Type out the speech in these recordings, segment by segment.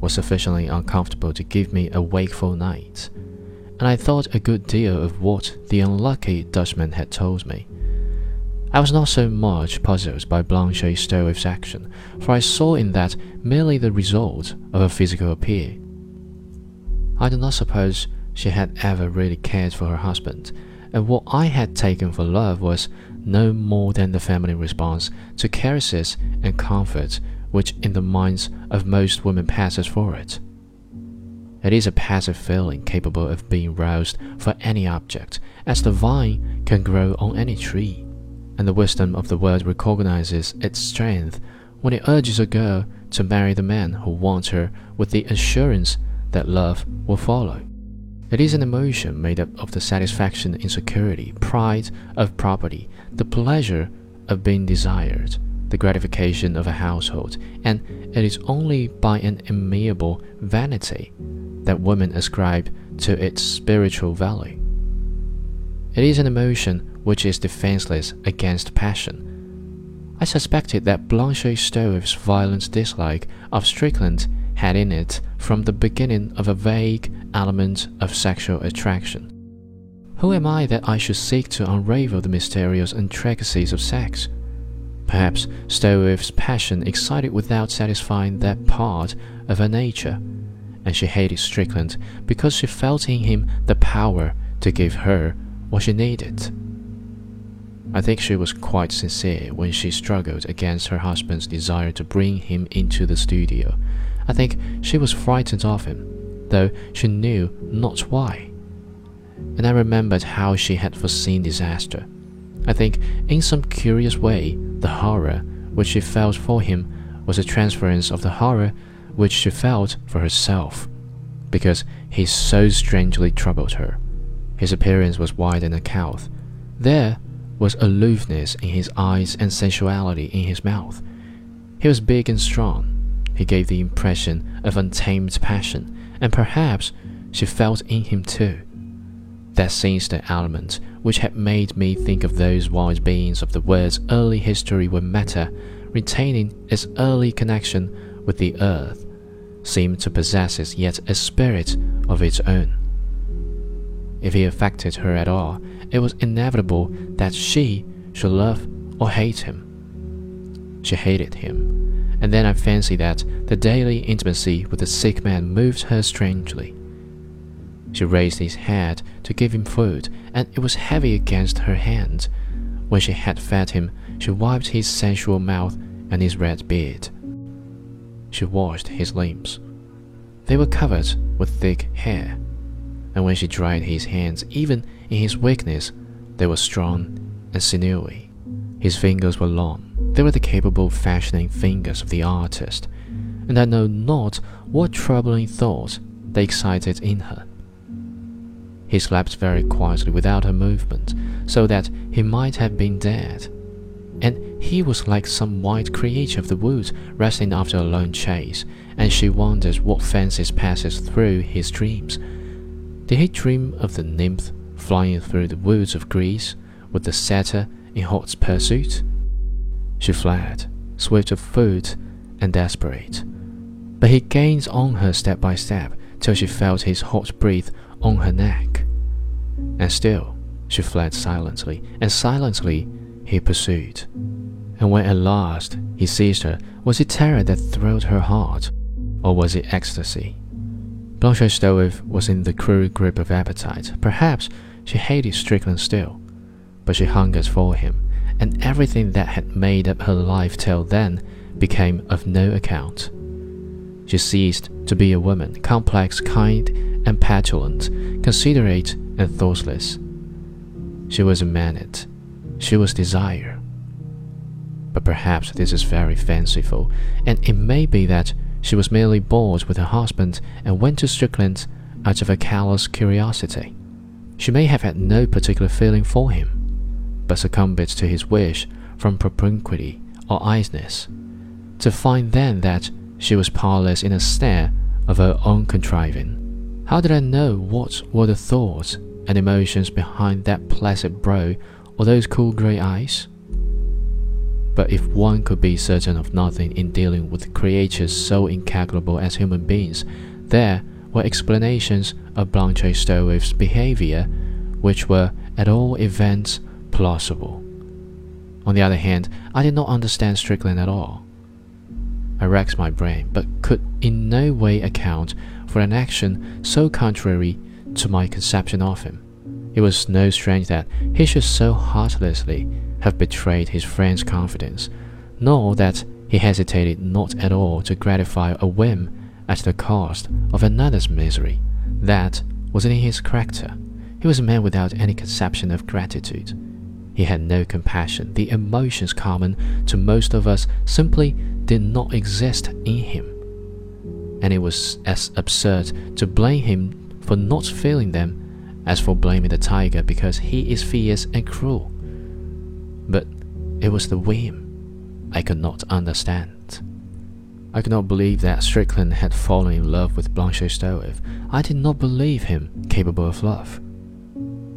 was sufficiently uncomfortable to give me a wakeful night, and I thought a good deal of what the unlucky Dutchman had told me. I was not so much puzzled by Blanche Stroeve's action, for I saw in that merely the result of a physical appeal. I do not suppose she had ever really cared for her husband, and what I had taken for love was no more than the family response to caresses and comfort which in the minds of most women passes for it. It is a passive feeling capable of being roused for any object, as the vine can grow on any tree, and the wisdom of the world recognizes its strength when it urges a girl to marry the man who wants her with the assurance that love will follow. It is an emotion made up of the satisfaction in security, pride of property, the pleasure of being desired, the gratification of a household, and it is only by an amiable vanity that women ascribe to its spiritual value. It is an emotion which is defenseless against passion. I suspected that Blanche Stroeve's violent dislike of Strickland had in it from the beginning of a vague element of sexual attraction. Who am I that I should seek to unravel the mysterious intricacies of sex? Perhaps Stroeve's passion excited without satisfying that part of her nature, and she hated Strickland because she felt in him the power to give her what she needed. I think she was quite sincere when she struggled against her husband's desire to bring him into the studio I think she was frightened of him, though she knew not why. And I remembered how she had foreseen disaster. I think, in some curious way, the horror which she felt for him was a transference of the horror which she felt for herself, because he so strangely troubled her. His appearance was white and uncouth. There was aloofness in his eyes and sensuality in his mouth. He was big and strong, he gave the impression of untamed passion, and perhaps she felt in him too. That sinister element which had made me think of those wise beings of the world's early history when matter, retaining its early connection with the earth, seemed to possess yet a spirit of its own. If he affected her at all, it was inevitable that she should love or hate him. She hated him and then I fancied that the daily intimacy with the sick man moved her strangely. She raised his head to give him food, and it was heavy against her hand. When she had fed him, she wiped his sensual mouth and his red beard. She washed his limbs. They were covered with thick hair, and when she dried his hands, even in his weakness, they were strong and sinewy. His fingers were long they were the capable fashioning fingers of the artist, and I know not what troubling thoughts they excited in her. He slept very quietly without a movement, so that he might have been dead. And he was like some white creature of the woods resting after a long chase, and she wondered what fancies passes through his dreams. Did he dream of the nymph flying through the woods of Greece with the satyr in hot pursuit? She fled, swift of foot and desperate. But he gained on her step by step till she felt his hot breath on her neck. And still she fled silently, and silently he pursued. And when at last he seized her, was it terror that thrilled her heart, or was it ecstasy? Blanche Stroeve was in the cruel grip of appetite. Perhaps she hated Strickland still, but she hungered for him and everything that had made up her life till then became of no account. She ceased to be a woman, complex, kind, and petulant, considerate, and thoughtless. She was a Maenad. She was desire. But perhaps this is very fanciful, and it may be that she was merely bored with her husband and went to Strickland out of a callous curiosity. She may have had no particular feeling for him, but succumbed to his wish from propinquity or idleness, to find then that she was powerless in a snare of her own contriving. How did I know what were the thoughts and emotions behind that placid brow or those cool grey eyes? But if one could be certain of nothing in dealing with creatures so incalculable as human beings, there were explanations of Blanche Stroeve's behavior which were, at all events, plausible. On the other hand, I did not understand Strickland at all. I racked my brain, but could in no way account for an action so contrary to my conception of him. It was no strange that he should so heartlessly have betrayed his friend's confidence, nor that he hesitated not at all to gratify a whim at the cost of another's misery. That was in his character. He was a man without any conception of gratitude. He had no compassion. The emotions common to most of us simply did not exist in him. And it was as absurd to blame him for not feeling them as for blaming the tiger because he is fierce and cruel. But it was the whim I could not understand. I could not believe that Strickland had fallen in love with Blanche Stroeve. I did not believe him capable of love.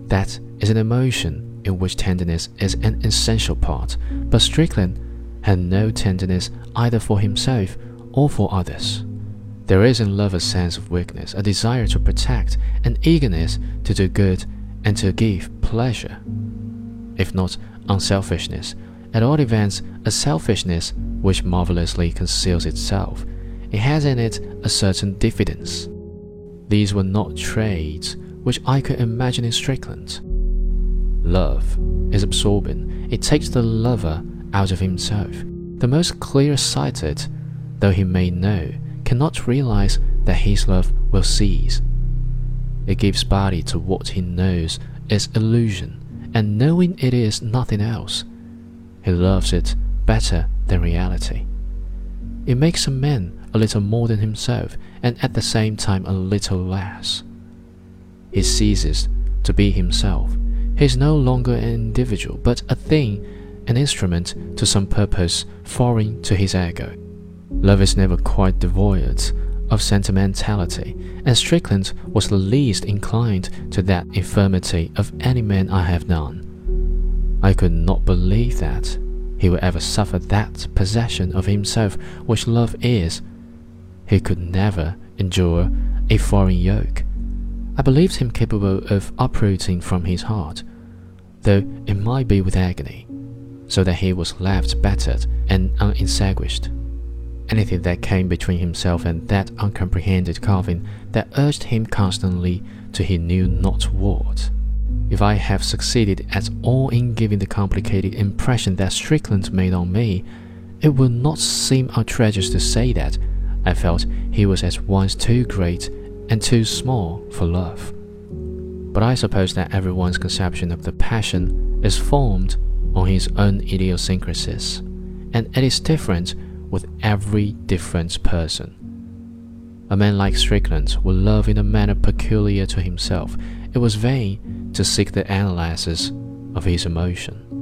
That is an emotion in which tenderness is an essential part, but Strickland had no tenderness either for himself or for others. There is in love a sense of weakness, a desire to protect, an eagerness to do good and to give pleasure. If not unselfishness, at all events, a selfishness which marvelously conceals itself. It has in it a certain diffidence. These were not traits which I could imagine in Strickland. Love is absorbing, it takes the lover out of himself. The most clear sighted, though he may know, cannot realize that his love will cease. It gives body to what he knows is illusion, and knowing it is nothing else, he loves it better than reality. It makes a man a little more than himself, and at the same time a little less. He ceases to be himself. He is no longer an individual, but a thing, an instrument to some purpose foreign to his ego. Love is never quite devoid of sentimentality, and Strickland was the least inclined to that infirmity of any man I have known. I could not believe that he would ever suffer that possession of himself which love is. He could never endure a foreign yoke. I believed him capable of uprooting from his heart, though it might be with agony, so that he was left battered and unextinguished. Anything that came between himself and that uncomprehended carving that urged him constantly to he knew not what. If I have succeeded at all in giving the complicated impression that Strickland made on me, it will not seem outrageous to say that I felt he was at once too great and too small for love. But I suppose that everyone's conception of the passion is formed on his own idiosyncrasies, and it is different with every different person. A man like Strickland will love in a manner peculiar to himself. It was vain to seek the analysis of his emotion.